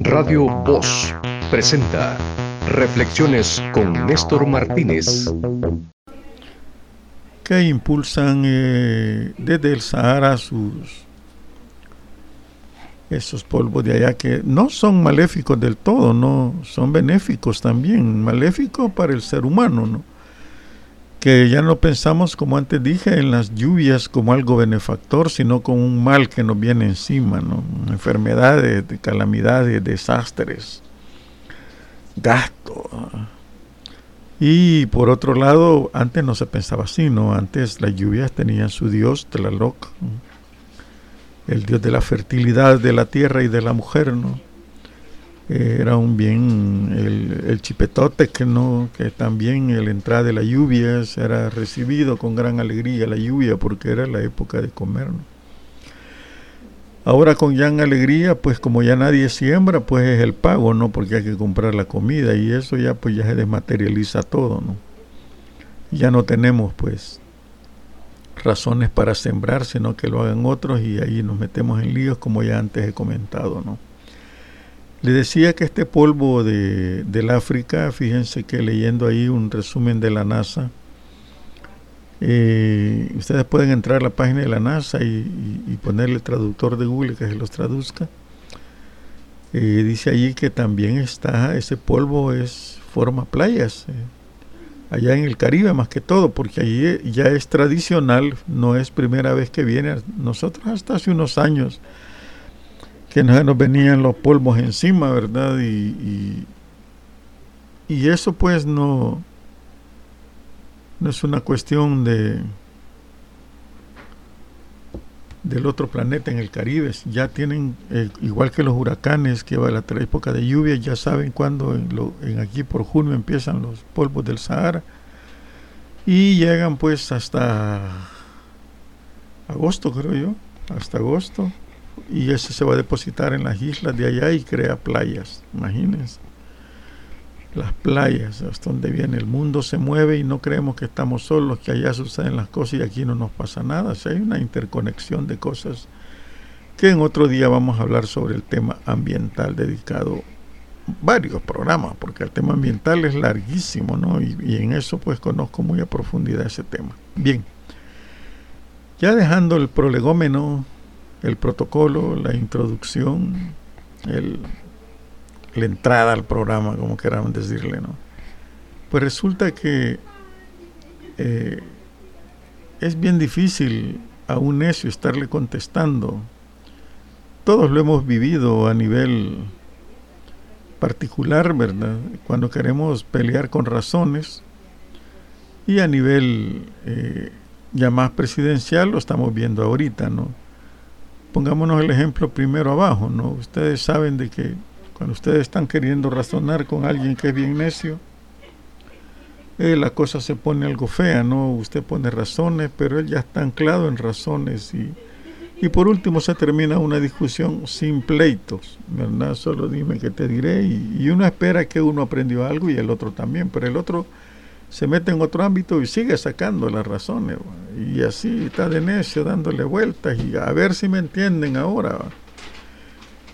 Radio Voz presenta Reflexiones con Néstor Martínez. Que impulsan eh, desde el Sahara sus esos polvos de allá que no son maléficos del todo, no son benéficos también, maléficos para el ser humano, ¿no? Que ya no pensamos, como antes dije, en las lluvias como algo benefactor, sino como un mal que nos viene encima, ¿no? enfermedades, de calamidades, desastres, gasto. Y por otro lado, antes no se pensaba así, ¿no? Antes las lluvias tenían su dios, Tlaloc, el dios de la fertilidad de la tierra y de la mujer, ¿no? Era un bien el, chipetote que no que también el entrada de la lluvia era recibido con gran alegría la lluvia porque era la época de comer ahora con gran alegría pues como ya nadie siembra pues es el pago no porque hay que comprar la comida y eso ya pues ya se desmaterializa todo no ya no tenemos pues razones para sembrar sino que lo hagan otros y ahí nos metemos en líos como ya antes he comentado no le decía que este polvo de, del África, fíjense que leyendo ahí un resumen de la NASA, eh, ustedes pueden entrar a la página de la NASA y, ponerle traductor de Google que se los traduzca. Eh, dice allí que también está, ese polvo es, forma playas, eh, allá en el Caribe más que todo, porque allí ya es tradicional, no es primera vez que viene. Nosotros hasta hace unos años que nos venían los polvos encima, ¿verdad? Y, y, eso pues no, no es una cuestión de del otro planeta en el Caribe. Ya tienen, eh, igual que los huracanes, que va a la época de lluvia, ya saben cuándo en, en aquí por junio empiezan los polvos del Sahara y llegan pues hasta agosto, creo yo, hasta agosto y ese se va a depositar en las islas de allá y crea playas, imagínense. Las playas, hasta donde viene el mundo se mueve y no creemos que estamos solos, que allá suceden las cosas y aquí no nos pasa nada. O hay una interconexión de cosas que en otro día vamos a hablar sobre el tema ambiental dedicado varios programas, porque el tema ambiental es larguísimo, ¿no? Y, y en eso pues conozco muy a profundidad ese tema. Bien, ya dejando el prolegómeno el protocolo, la introducción, el, la entrada al programa, como queramos decirle, ¿no? Pues resulta que eh, es bien difícil a un necio estarle contestando. Todos lo hemos vivido a nivel particular, ¿verdad? Cuando queremos pelear con razones y a nivel eh, ya más presidencial lo estamos viendo ahorita, ¿no? Pongámonos el ejemplo primero abajo, ¿no? Ustedes saben de que cuando ustedes están queriendo razonar con alguien que es bien necio, eh, la cosa se pone algo fea, ¿no? Usted pone razones, pero él ya está anclado en razones y, y por último se termina una discusión sin pleitos, ¿verdad? Solo dime que te diré y, y uno espera que uno aprendió algo y el otro también, pero el otro se mete en otro ámbito y sigue sacando las razones. Y así está de necio dándole vueltas y a ver si me entienden ahora.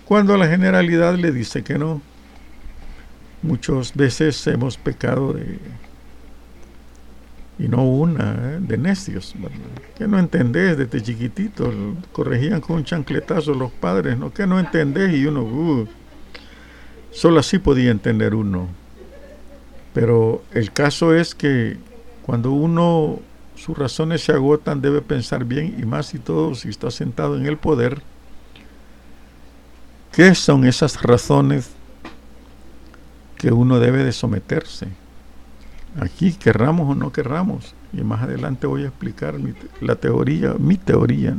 Cuando la generalidad le dice que no, muchas veces hemos pecado de, y no una, ¿eh? de necios, que no entendés desde chiquitito, corregían con un chancletazo los padres, ¿no? que no entendés y uno, uh, solo así podía entender uno pero el caso es que cuando uno sus razones se agotan debe pensar bien y más y todo si está sentado en el poder. ¿Qué son esas razones que uno debe de someterse? Aquí querramos o no querramos. Y más adelante voy a explicar la teoría, mi teoría,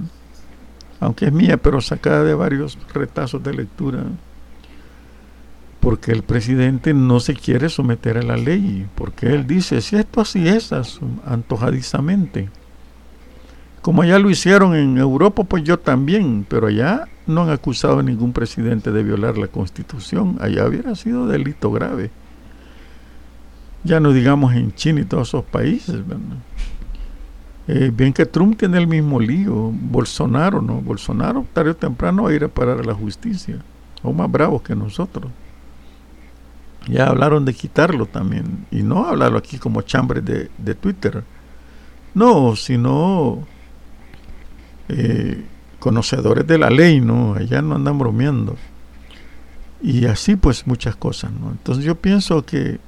aunque es mía, pero sacada de varios retazos de lectura porque el presidente no se quiere someter a la ley, porque él dice, si esto así es, antojadizamente. Como allá lo hicieron en Europa, pues yo también, pero allá no han acusado a ningún presidente de violar la constitución, allá hubiera sido delito grave. Ya no digamos en China y todos esos países, eh, bien que Trump tiene el mismo lío, Bolsonaro, ¿no? Bolsonaro tarde o temprano va a ir a parar a la justicia o más bravos que nosotros. Ya hablaron de quitarlo también, y no hablarlo aquí como chambre de, de Twitter, no, sino eh, conocedores de la ley, ¿no? Allá no andan bromeando. Y así pues muchas cosas, ¿no? Entonces yo pienso que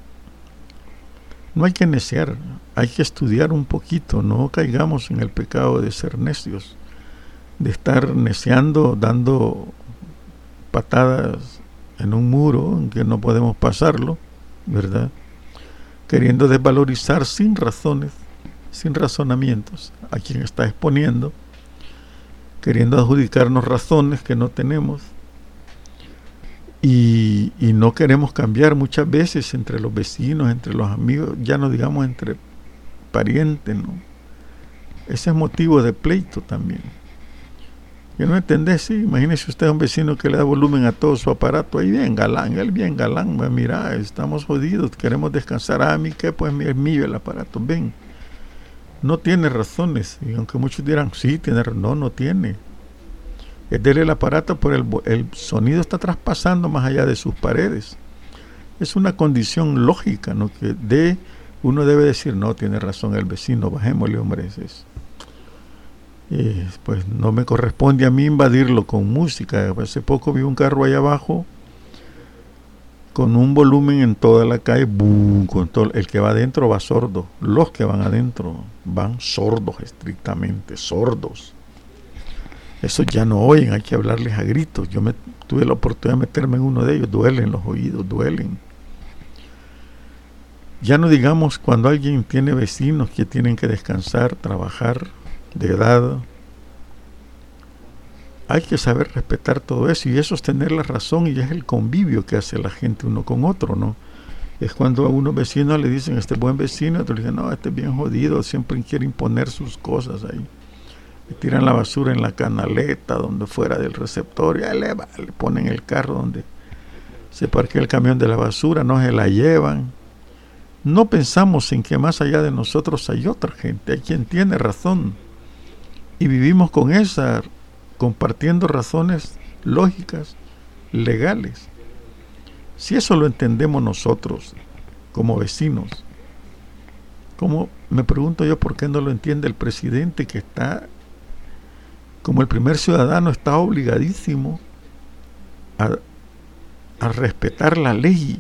no hay que neciar, hay que estudiar un poquito, no caigamos en el pecado de ser necios, de estar neciando, dando patadas en un muro en que no podemos pasarlo, ¿verdad? Queriendo desvalorizar sin razones, sin razonamientos a quien está exponiendo, queriendo adjudicarnos razones que no tenemos y, no queremos cambiar muchas veces entre los vecinos, entre los amigos, ya no digamos entre parientes, ¿no? Ese es motivo de pleito también. Que no entendés, sí, imagínese usted un vecino que le da volumen a todo su aparato, ahí bien galán, él bien galán, mira, estamos jodidos, queremos descansar, a mí que pues es mío el aparato, ven. No tiene razones, y aunque muchos dirán, sí, tiene no, no tiene es del el aparato, pero el, el sonido está traspasando más allá de sus paredes. Es una condición lógica, ¿no? Que de uno debe decir, no, tiene razón el vecino, bajémosle, hombre. Es, pues no me corresponde a mí invadirlo con música. Hace poco vi un carro ahí abajo con un volumen en toda la calle, con todo, el que va adentro va sordo, los que van adentro van sordos estrictamente, sordos. Eso ya no oyen, hay que hablarles a gritos. Yo me, tuve la oportunidad de meterme en uno de ellos, duelen los oídos, duelen. Ya no digamos cuando alguien tiene vecinos que tienen que descansar, trabajar de edad. Hay que saber respetar todo eso y eso es tener la razón y es el convivio que hace la gente uno con otro, ¿no? Es cuando a unos vecinos le dicen, este buen vecino, otro le dicen, no, este es bien jodido, siempre quiere imponer sus cosas ahí tiran la basura en la canaleta, donde fuera del receptor, y le, le ponen el carro donde se parquea el camión de la basura, no se la llevan. No pensamos en que más allá de nosotros hay otra gente, hay quien tiene razón. Y vivimos con esa, compartiendo razones lógicas, legales. Si eso lo entendemos nosotros como vecinos, como me pregunto yo por qué no lo entiende el presidente que está como el primer ciudadano está obligadísimo a, respetar la ley,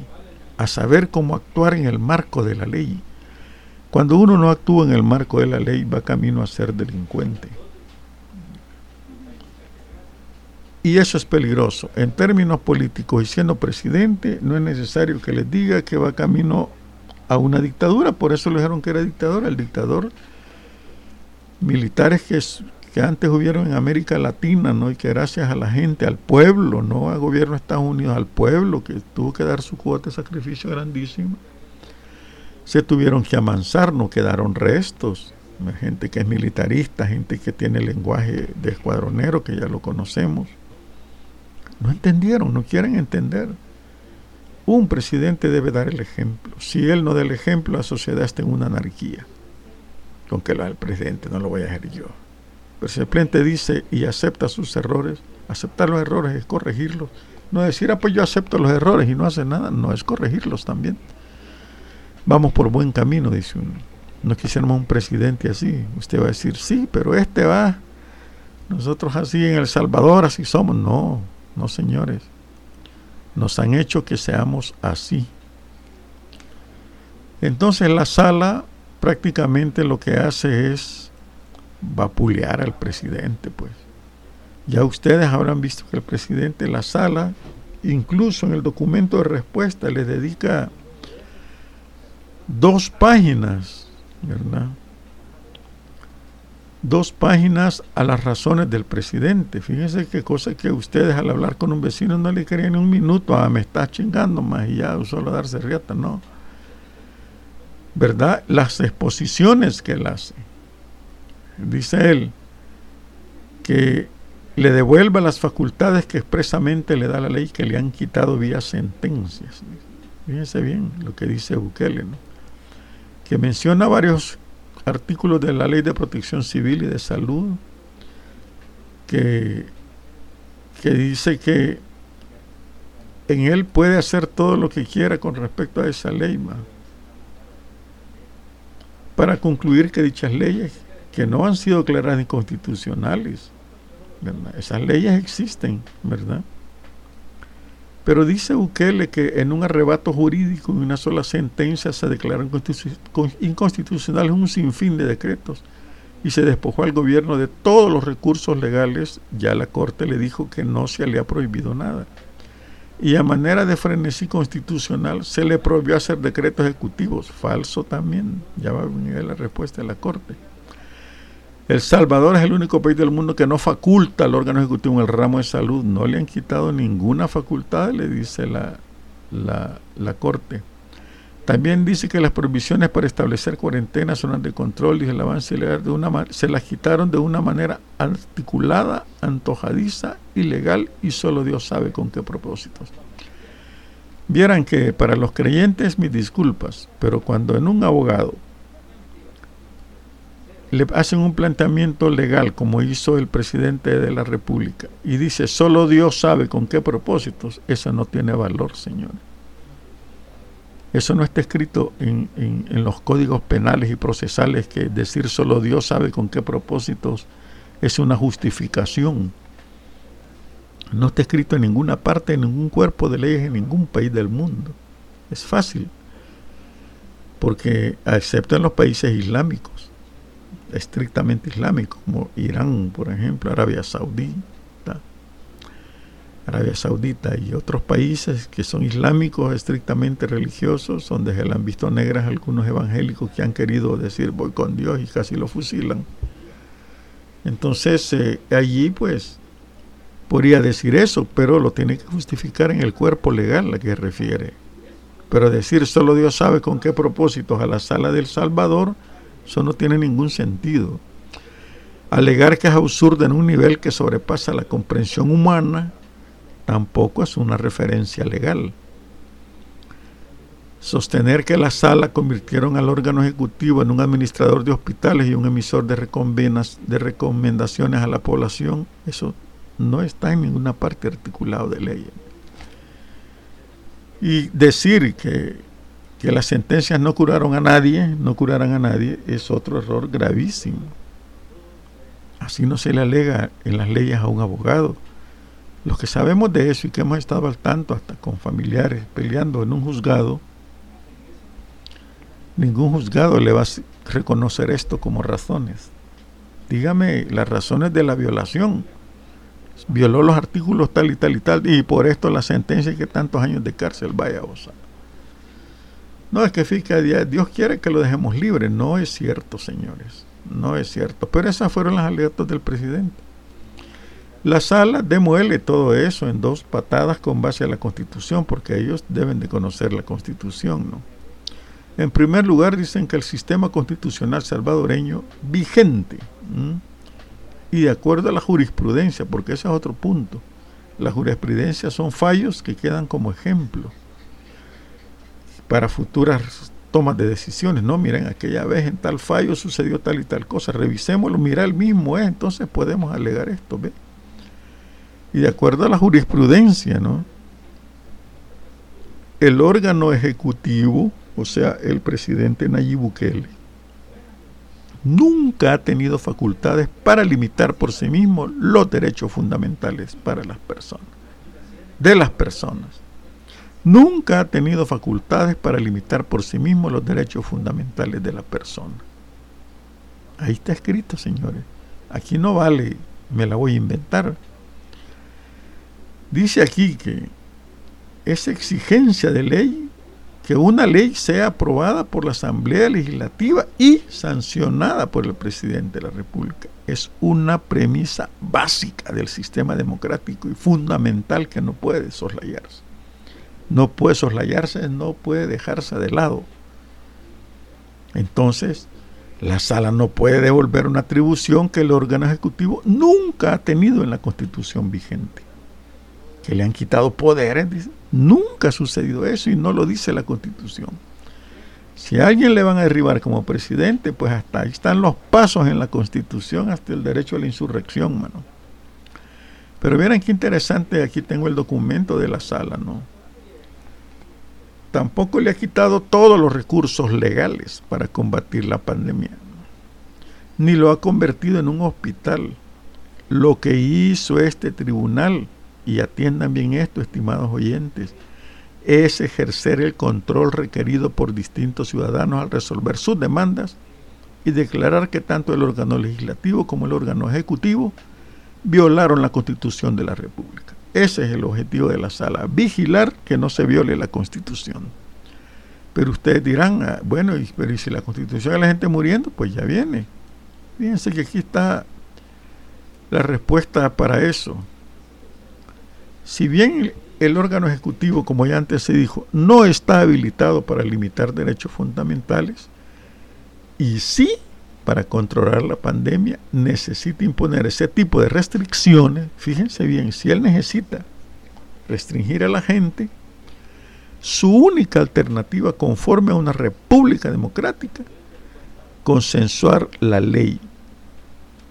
a saber cómo actuar en el marco de la ley. Cuando uno no actúa en el marco de la ley, va camino a ser delincuente. Y eso es peligroso. En términos políticos y siendo presidente, no es necesario que les diga que va camino a una dictadura. Por eso le dijeron que era dictador. El dictador militares que, que antes hubieron en América Latina, ¿no? Y que gracias a la gente, al pueblo, no al gobierno de Estados Unidos, al pueblo que tuvo que dar su cuota de sacrificio grandísimo, se tuvieron que amansar, no quedaron restos. Gente que es militarista, gente que tiene lenguaje de escuadronero, que ya lo conocemos. No entendieron, no quieren entender. Un presidente debe dar el ejemplo. Si él no da el ejemplo, la sociedad está en una anarquía. Con que lo el presidente, no lo voy a hacer yo. Pero el presidente dice y acepta sus errores, aceptar los errores es corregirlos. No decir, ah, pues yo acepto los errores y no hace nada, no es corregirlos también. Vamos por buen camino, dice uno. No quisiéramos un presidente así. Usted va a decir, sí, pero este va. Nosotros así en El Salvador, así somos. No, no, señores. Nos han hecho que seamos así. Entonces la sala prácticamente lo que hace es vapulear al presidente, pues. Ya ustedes habrán visto que el presidente la sala, incluso en el documento de respuesta, le dedica dos páginas, ¿verdad? Dos páginas a las razones del presidente. Fíjense qué cosa que ustedes al hablar con un vecino no le querían un minuto, ah, me está chingando más y ya solo darse riata, no. ¿Verdad? Las exposiciones que él hace dice él, que le devuelva las facultades que expresamente le da la ley que le han quitado vía sentencias. Fíjense bien lo que dice Bukele, que menciona varios artículos de la ley de protección civil y de salud, que, que dice que en él puede hacer todo lo que quiera con respecto a esa ley, para concluir que dichas leyes que no han sido declaradas inconstitucionales, esas leyes existen, ¿verdad? Pero dice Bukele que en un arrebato jurídico, en una sola sentencia, se declararon inconstitucionales un sinfín de decretos y se despojó al gobierno de todos los recursos legales. Ya la Corte le dijo que no se le ha prohibido nada. Y a manera de frenesí constitucional se le prohibió hacer decretos ejecutivos. Falso también. Ya va a venir la respuesta de la Corte. El Salvador es el único país del mundo que no faculta al órgano ejecutivo en el ramo de salud. No le han quitado ninguna facultad, le dice la, la, Corte. También dice que las prohibiciones para establecer cuarentenas, zonas de control y el avance ilegal de una se las quitaron de una manera articulada, antojadiza, ilegal y solo Dios sabe con qué propósitos. Vieran que para los creyentes mis disculpas, pero cuando en un abogado le hacen un planteamiento legal como hizo el presidente de la República y dice solo Dios sabe con qué propósitos, eso no tiene valor, señores. Eso no está escrito en, los códigos penales y procesales que decir solo Dios sabe con qué propósitos es una justificación. No está escrito en ninguna parte, en ningún cuerpo de leyes, en ningún país del mundo. Es fácil, porque excepto en los países islámicos estrictamente islámicos, como Irán, por ejemplo, Arabia Saudita, Arabia Saudita y otros países que son islámicos estrictamente religiosos, donde se le han visto negras algunos evangélicos que han querido decir voy con Dios y casi lo fusilan. Entonces eh, allí pues podría decir eso, pero lo tiene que justificar en el cuerpo legal a que refiere. Pero decir solo Dios sabe con qué propósitos a la sala del Salvador, eso no tiene ningún sentido. Alegar que es absurdo en un nivel que sobrepasa la comprensión humana tampoco es una referencia legal. Sostener que la sala convirtieron al órgano ejecutivo en un administrador de hospitales y un emisor de, de recomendaciones a la población, eso no está en ninguna parte articulado de ley. Y decir que que las sentencias no curaron a nadie, no curarán a nadie, es otro error gravísimo. Así no se le alega en las leyes a un abogado. Los que sabemos de eso y que hemos estado al tanto hasta con familiares peleando en un juzgado, ningún juzgado le va a reconocer esto como razones. Dígame las razones de la violación. Violó los artículos tal y tal y tal, y por esto la sentencia que tantos años de cárcel vaya a gozar. No, es que fíjate, Dios quiere que lo dejemos libre. No es cierto, señores. No es cierto. Pero esas fueron las alegatos del presidente. La sala demuele todo eso en dos patadas con base a la constitución, porque ellos deben de conocer la constitución, ¿no? En primer lugar, dicen que el sistema constitucional salvadoreño vigente, y de acuerdo a la jurisprudencia, porque ese es otro punto, la jurisprudencia son fallos que quedan como ejemplo para futuras tomas de decisiones. No, miren, aquella vez en tal fallo sucedió tal y tal cosa. Revisémoslo, mira el mismo es, entonces podemos alegar esto, ¿ve? Y de acuerdo a la jurisprudencia, ¿no? El órgano ejecutivo, o sea, el presidente Nayib Bukele, nunca ha tenido facultades para limitar por sí mismo los derechos fundamentales para las personas, de las personas nunca ha tenido facultades para limitar por sí mismo los derechos fundamentales de la persona. Ahí está escrito, señores. Aquí no vale, me la voy a inventar. Dice aquí que es exigencia de ley que una ley sea aprobada por la Asamblea Legislativa y sancionada por el presidente de la República. Es una premisa básica del sistema democrático y fundamental que no puede soslayarse no puede soslayarse, no puede dejarse de lado. Entonces, la sala no puede devolver una atribución que el órgano ejecutivo nunca ha tenido en la constitución vigente. Que le han quitado poderes. Nunca ha sucedido eso y no lo dice la constitución. Si a alguien le van a derribar como presidente, pues hasta ahí están los pasos en la constitución, hasta el derecho a la insurrección, mano. Pero miren qué interesante, aquí tengo el documento de la sala, ¿no? Tampoco le ha quitado todos los recursos legales para combatir la pandemia, ni lo ha convertido en un hospital. Lo que hizo este tribunal, y atiendan bien esto, estimados oyentes, es ejercer el control requerido por distintos ciudadanos al resolver sus demandas y declarar que tanto el órgano legislativo como el órgano ejecutivo violaron la constitución de la República. Ese es el objetivo de la sala, vigilar que no se viole la constitución. Pero ustedes dirán, ah, bueno, pero ¿y si la constitución de la gente muriendo? Pues ya viene. Fíjense que aquí está la respuesta para eso. Si bien el órgano ejecutivo, como ya antes se dijo, no está habilitado para limitar derechos fundamentales, y sí para controlar la pandemia necesita imponer ese tipo de restricciones. Fíjense bien, si él necesita restringir a la gente, su única alternativa conforme a una república democrática, consensuar la ley.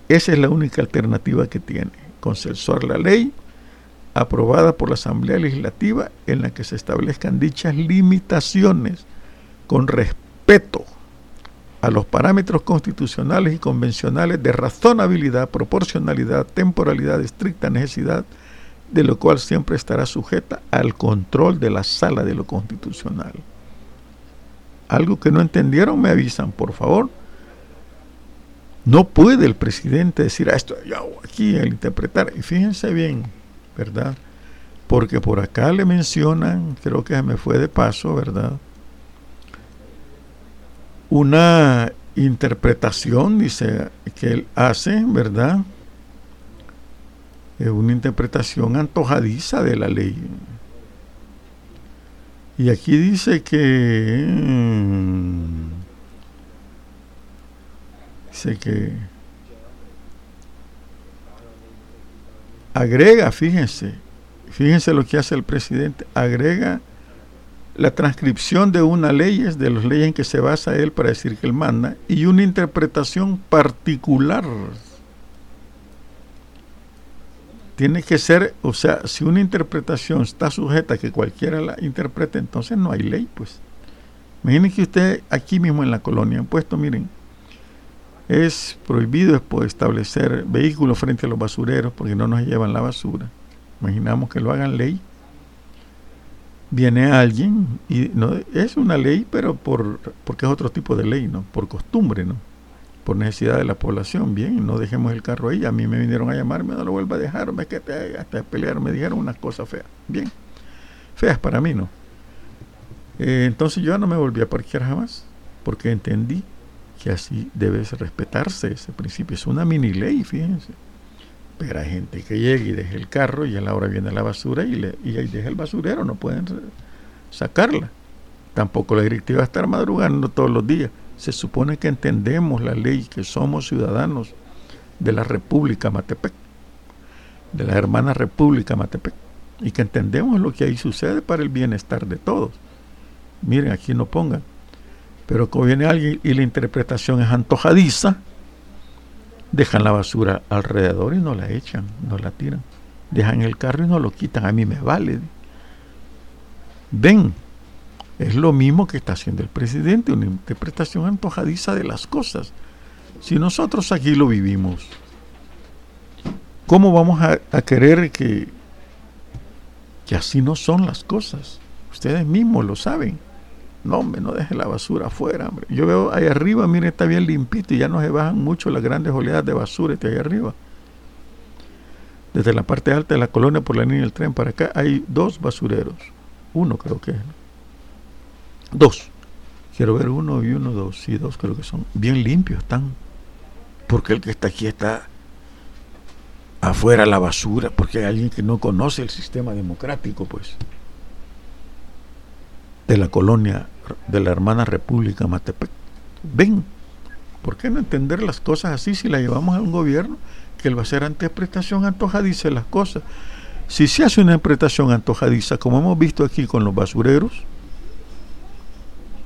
Esa es la única alternativa que tiene, consensuar la ley aprobada por la Asamblea Legislativa en la que se establezcan dichas limitaciones con respeto a los parámetros constitucionales y convencionales de razonabilidad, proporcionalidad, temporalidad, estricta necesidad, de lo cual siempre estará sujeta al control de la sala de lo constitucional. Algo que no entendieron me avisan, por favor. No puede el presidente decir, ah, esto aquí, el interpretar. Y fíjense bien, ¿verdad? Porque por acá le mencionan, creo que me fue de paso, ¿verdad? Una interpretación, dice, que él hace, ¿verdad? Es una interpretación antojadiza de la ley. Y aquí dice que... Mm, dice que... Agrega, fíjense, fíjense lo que hace el presidente, agrega la transcripción de una ley es de las leyes en que se basa él para decir que él manda y una interpretación particular. Tiene que ser, o sea, si una interpretación está sujeta a que cualquiera la interprete, entonces no hay ley, pues. Imaginen que usted aquí mismo en la colonia han puesto, miren, es prohibido establecer vehículos frente a los basureros porque no nos llevan la basura. Imaginamos que lo hagan ley viene alguien y no es una ley, pero por porque es otro tipo de ley, ¿no? Por costumbre, ¿no? Por necesidad de la población, bien, no dejemos el carro ahí. A mí me vinieron a llamarme, no lo vuelva a dejar, me que hasta pelear me dijeron unas cosas feas, bien, feas para mí, ¿no? Eh, entonces yo no me volví a parquear jamás, porque entendí que así debe respetarse ese principio. Es una mini ley, fíjense. Pero hay gente que llega y deja el carro y a la hora viene la basura y, le, y ahí deja el basurero, no pueden sacarla. Tampoco la directiva estar madrugando todos los días. Se supone que entendemos la ley, que somos ciudadanos de la República Matepec, de la hermana República Matepec, y que entendemos lo que ahí sucede para el bienestar de todos. Miren, aquí no pongan. Pero como viene alguien y la interpretación es antojadiza, dejan la basura alrededor y no la echan, no la tiran. Dejan el carro y no lo quitan, a mí me vale. Ven, es lo mismo que está haciendo el presidente, una interpretación antojadiza de las cosas. Si nosotros aquí lo vivimos, ¿cómo vamos a, a querer que, que así no son las cosas? Ustedes mismos lo saben. No, hombre, no deje la basura afuera, hombre. Yo veo ahí arriba, mire, está bien limpito y ya no se bajan mucho las grandes oleadas de basura este ahí arriba. Desde la parte alta de la colonia por la línea del tren para acá hay dos basureros. Uno creo que es. Dos. Quiero ver uno y uno, dos. Sí, dos creo que son. Bien limpios están. Porque el que está aquí está afuera la basura, porque hay alguien que no conoce el sistema democrático, pues, de la colonia de la hermana República Matepec. Ven, ¿por qué no entender las cosas así si la llevamos a un gobierno que él va a hacer interpretación antojadiza las cosas? Si se hace una interpretación antojadiza, como hemos visto aquí con los basureros,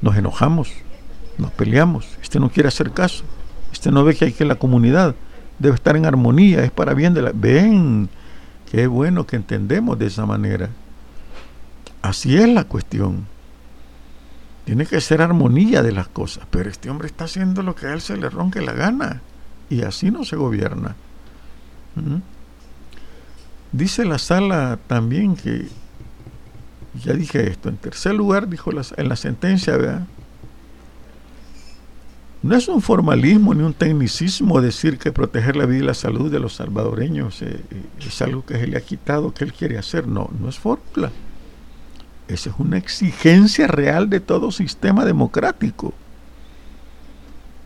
nos enojamos, nos peleamos, este no quiere hacer caso, este no ve que hay que la comunidad debe estar en armonía, es para bien de la... Ven, qué bueno que entendemos de esa manera. Así es la cuestión. Tiene que ser armonía de las cosas, pero este hombre está haciendo lo que a él se le ronque la gana y así no se gobierna. ¿Mm? Dice la sala también que, ya dije esto, en tercer lugar, dijo en la sentencia, ¿verdad? No es un formalismo ni un tecnicismo decir que proteger la vida y la salud de los salvadoreños eh, eh, es algo que se le ha quitado, que él quiere hacer. No, no es fórmula. Esa es una exigencia real de todo sistema democrático.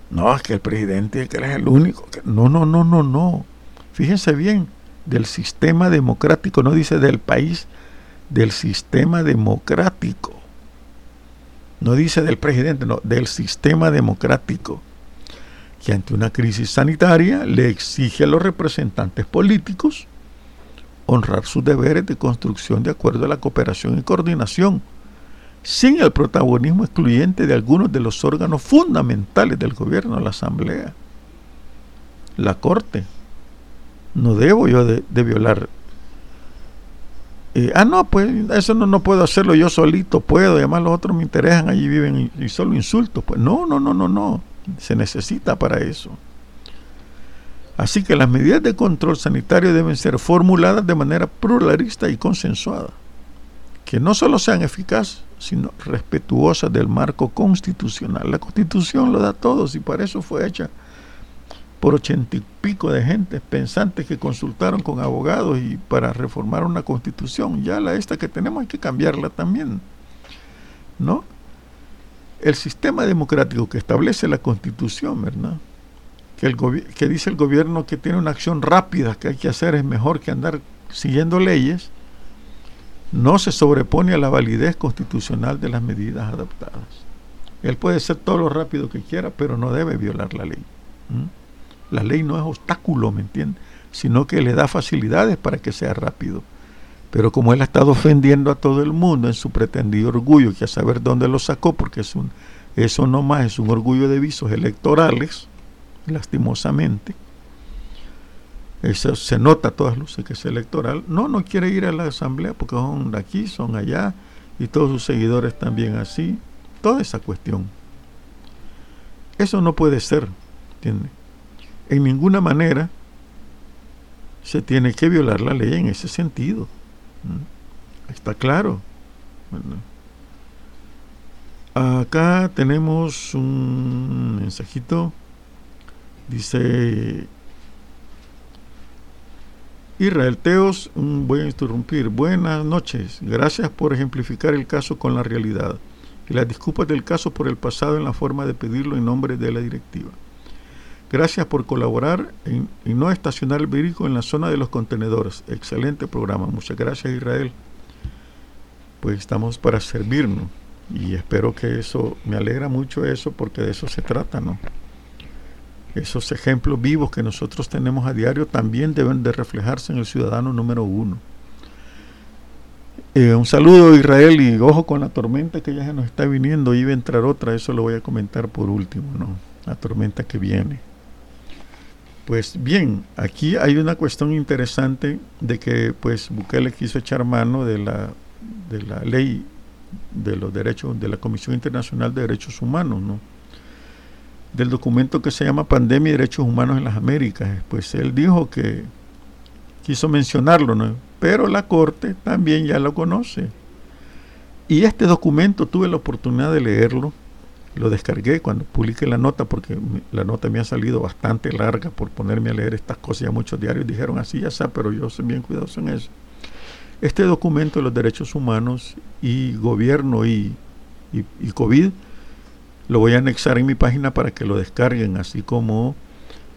No, es que el presidente que es el único. No, no, no, no, no. Fíjense bien, del sistema democrático, no dice del país, del sistema democrático. No dice del presidente, no, del sistema democrático, que ante una crisis sanitaria le exige a los representantes políticos honrar sus deberes de construcción de acuerdo a la cooperación y coordinación, sin el protagonismo excluyente de algunos de los órganos fundamentales del gobierno, la Asamblea, la Corte. No debo yo de, violar. ah, no, pues eso no, no puedo hacerlo yo solito, puedo, además los otros me interesan, allí viven y, y solo insultos. Pues no, no, no, no, no, se necesita para eso. Así que las medidas de control sanitario deben ser formuladas de manera pluralista y consensuada, que no solo sean eficaces, sino respetuosas del marco constitucional. La constitución lo da a todos y para eso fue hecha por ochenta y pico de gente pensantes que consultaron con abogados y para reformar una constitución. Ya la esta que tenemos hay que cambiarla también. ¿No? El sistema democrático que establece la constitución, ¿verdad? Que, el que dice el gobierno que tiene una acción rápida que hay que hacer es mejor que andar siguiendo leyes, no se sobrepone a la validez constitucional de las medidas adoptadas. Él puede ser todo lo rápido que quiera, pero no debe violar la ley. La ley no es obstáculo, ¿me entiende? Sino que le da facilidades para que sea rápido. Pero como él ha estado ofendiendo a todo el mundo en su pretendido orgullo, que a saber dónde lo sacó, porque es un, eso no más es un orgullo de visos electorales, lastimosamente. Eso se nota a todas luces que es electoral. No, no quiere ir a la asamblea porque son de aquí, son allá, y todos sus seguidores también así. Toda esa cuestión. Eso no puede ser. En ninguna manera se tiene que violar la ley en ese sentido. Está claro. Acá tenemos un mensajito. Dice Israel Teos, voy a interrumpir. Buenas noches. Gracias por ejemplificar el caso con la realidad y las disculpas del caso por el pasado en la forma de pedirlo en nombre de la directiva. Gracias por colaborar y no estacionar el vehículo en la zona de los contenedores. Excelente programa. Muchas gracias Israel. Pues estamos para servirnos y espero que eso, me alegra mucho eso porque de eso se trata, ¿no? Esos ejemplos vivos que nosotros tenemos a diario también deben de reflejarse en el ciudadano número uno. Eh, un saludo Israel y ojo con la tormenta que ya se nos está viniendo, iba a entrar otra, eso lo voy a comentar por último, ¿no? La tormenta que viene. Pues bien, aquí hay una cuestión interesante de que pues Bukele quiso echar mano de la, de la ley de los derechos de la Comisión Internacional de Derechos Humanos, ¿no? Del documento que se llama Pandemia y Derechos Humanos en las Américas. Pues él dijo que quiso mencionarlo, ¿no? pero la Corte también ya lo conoce. Y este documento tuve la oportunidad de leerlo, lo descargué cuando publiqué la nota, porque la nota me ha salido bastante larga por ponerme a leer estas cosas. Ya muchos diarios dijeron así, ya está, pero yo soy bien cuidadoso en eso. Este documento de los derechos humanos y gobierno y, y, y COVID lo voy a anexar en mi página para que lo descarguen, así como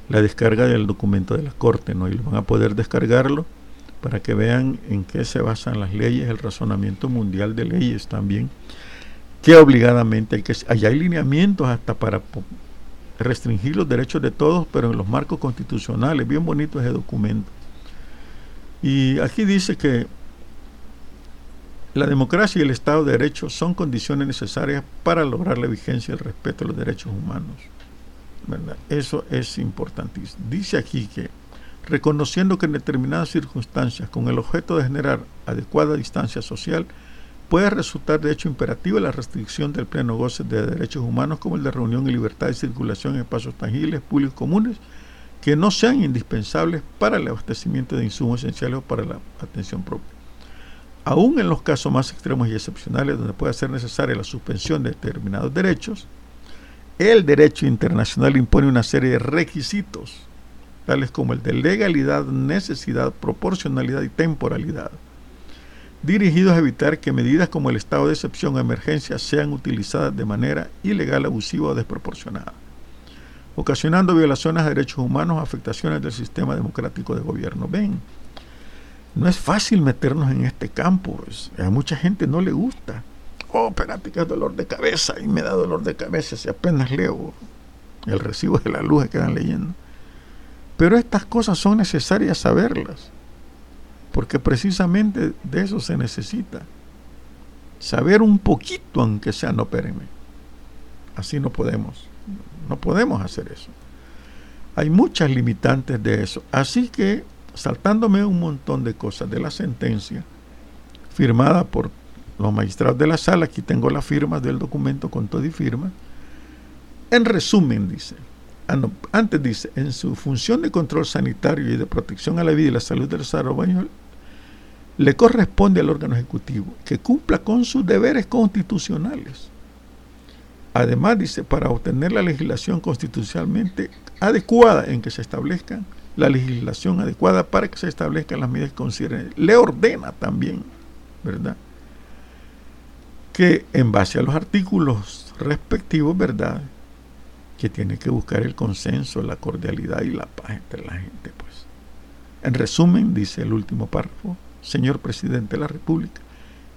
la descarga del documento de la Corte, ¿no? Y van a poder descargarlo para que vean en qué se basan las leyes, el razonamiento mundial de leyes también, que obligadamente hay que... Allá hay lineamientos hasta para restringir los derechos de todos, pero en los marcos constitucionales, bien bonito ese documento. Y aquí dice que la democracia y el Estado de Derecho son condiciones necesarias para lograr la vigencia y el respeto a los derechos humanos. Eso es importantísimo. Dice aquí que reconociendo que en determinadas circunstancias, con el objeto de generar adecuada distancia social, puede resultar de hecho imperativo la restricción del pleno goce de derechos humanos como el de reunión y libertad de circulación en espacios tangibles, públicos comunes, que no sean indispensables para el abastecimiento de insumos esenciales o para la atención propia. Aún en los casos más extremos y excepcionales donde pueda ser necesaria la suspensión de determinados derechos, el derecho internacional impone una serie de requisitos, tales como el de legalidad, necesidad, proporcionalidad y temporalidad, dirigidos a evitar que medidas como el estado de excepción o emergencia sean utilizadas de manera ilegal, abusiva o desproporcionada, ocasionando violaciones a derechos humanos afectaciones del sistema democrático de gobierno. Ven, no es fácil meternos en este campo, a mucha gente no le gusta. Oh, espérate que es dolor de cabeza y me da dolor de cabeza si apenas leo el recibo de la luz que quedan leyendo. Pero estas cosas son necesarias saberlas porque precisamente de eso se necesita. Saber un poquito, aunque sea, no, espérenme. Así no podemos. No podemos hacer eso. Hay muchas limitantes de eso. Así que, saltándome un montón de cosas de la sentencia, firmada por los magistrados de la sala, aquí tengo la firma del documento con todo y firma. En resumen, dice, ah, antes dice, en su función de control sanitario y de protección a la vida y la salud de los salvadoreños, le corresponde al órgano ejecutivo que cumpla con sus deberes constitucionales. Además, dice, para obtener la legislación constitucionalmente adecuada en que se establezca la legislación adecuada para que se establezcan las medidas que consideren. Le ordena también, ¿verdad? Que en base a los artículos respectivos, ¿verdad? Que tiene que buscar el consenso, la cordialidad y la paz entre la gente, pues. En resumen, dice el último párrafo, señor presidente de la República,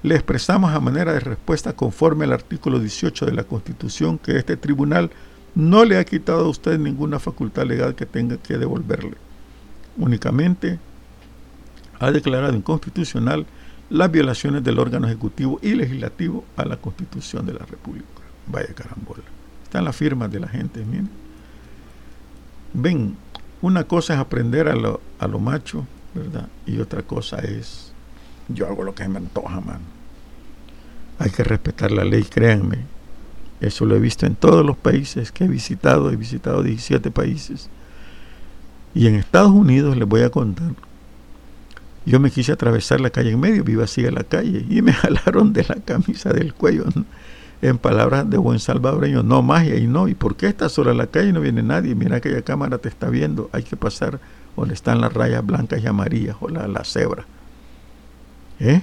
le expresamos a manera de respuesta conforme al artículo 18 de la Constitución que este tribunal no le ha quitado a usted ninguna facultad legal que tenga que devolverle. Únicamente ha declarado inconstitucional las violaciones del órgano ejecutivo y legislativo a la Constitución de la República. Vaya carambola. Están las firmas de la gente, miren. Ven, una cosa es aprender a lo, a lo macho ¿verdad? Y otra cosa es, yo hago lo que me antoja, mano. Hay que respetar la ley, créanme. Eso lo he visto en todos los países que he visitado. He visitado 17 países. Y en Estados Unidos les voy a contar. Yo me quise atravesar la calle en medio, viva así a la calle, y me jalaron de la camisa del cuello. En palabras de buen salvadoreño, no magia y no. ¿Y por qué estás sola en la calle y no viene nadie? Mira aquella cámara te está viendo, hay que pasar donde están las rayas blancas y amarillas o la, la cebra. ¿Eh?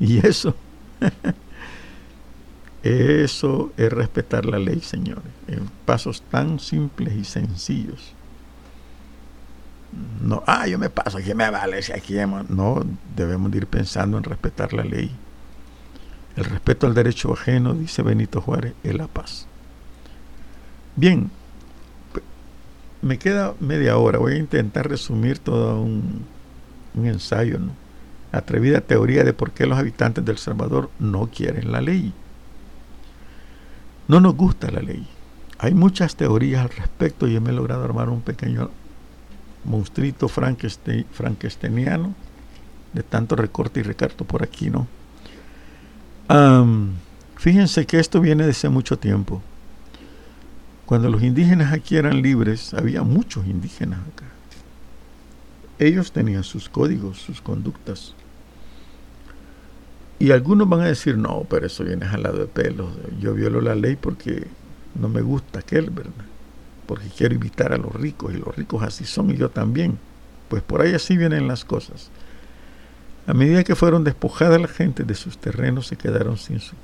Y eso, eso es respetar la ley, señores, en pasos tan simples y sencillos. No, ah, yo me paso, aquí me vale si aquí No, debemos ir pensando en respetar la ley. El respeto al derecho ajeno, dice Benito Juárez, es la paz. Bien, me queda media hora. Voy a intentar resumir todo un, ensayo, ¿no? Atrevida teoría de por qué los habitantes del Salvador no quieren la ley. No nos gusta la ley. Hay muchas teorías al respecto y me he logrado armar un pequeño monstruito frankensteiniano de tanto recorte y recarto por aquí, ¿no? fíjense que esto viene de hace mucho tiempo. Cuando los indígenas aquí eran libres, había muchos indígenas acá. Ellos tenían sus códigos, sus conductas. Y algunos van a decir, no, pero eso viene jalado de pelo. Yo violo la ley porque no me gusta aquel, ¿verdad? Porque quiero evitar a los ricos y los ricos así son y yo también. Pues por ahí así vienen las cosas. A medida que fueron despojadas la gente de sus terrenos, se quedaron sin su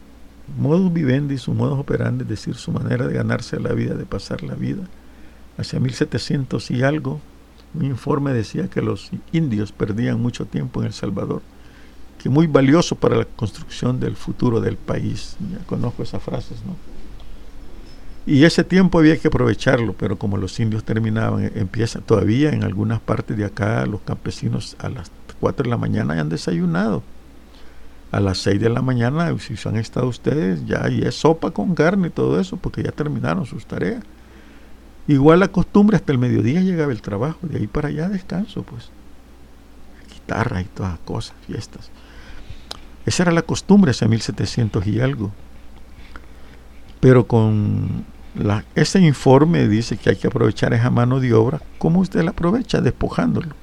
modus vivendi, su modus operandi, es decir, su manera de ganarse la vida, de pasar la vida. Hacia 1700 y algo, un informe decía que los indios perdían mucho tiempo en El Salvador, que muy valioso para la construcción del futuro del país. Ya conozco esas frases, ¿no? Y ese tiempo había que aprovecharlo, pero como los indios terminaban, empieza todavía en algunas partes de acá, los campesinos a las 4 de la mañana ya han desayunado a las 6 de la mañana, si han estado ustedes, ya y es sopa con carne y todo eso, porque ya terminaron sus tareas. Igual la costumbre, hasta el mediodía llegaba el trabajo, de ahí para allá descanso, pues. Guitarra y todas cosas, fiestas. Esa era la costumbre hace 1700 y algo. Pero con la, ese informe dice que hay que aprovechar esa mano de obra. ¿Cómo usted la aprovecha? Despojándolo.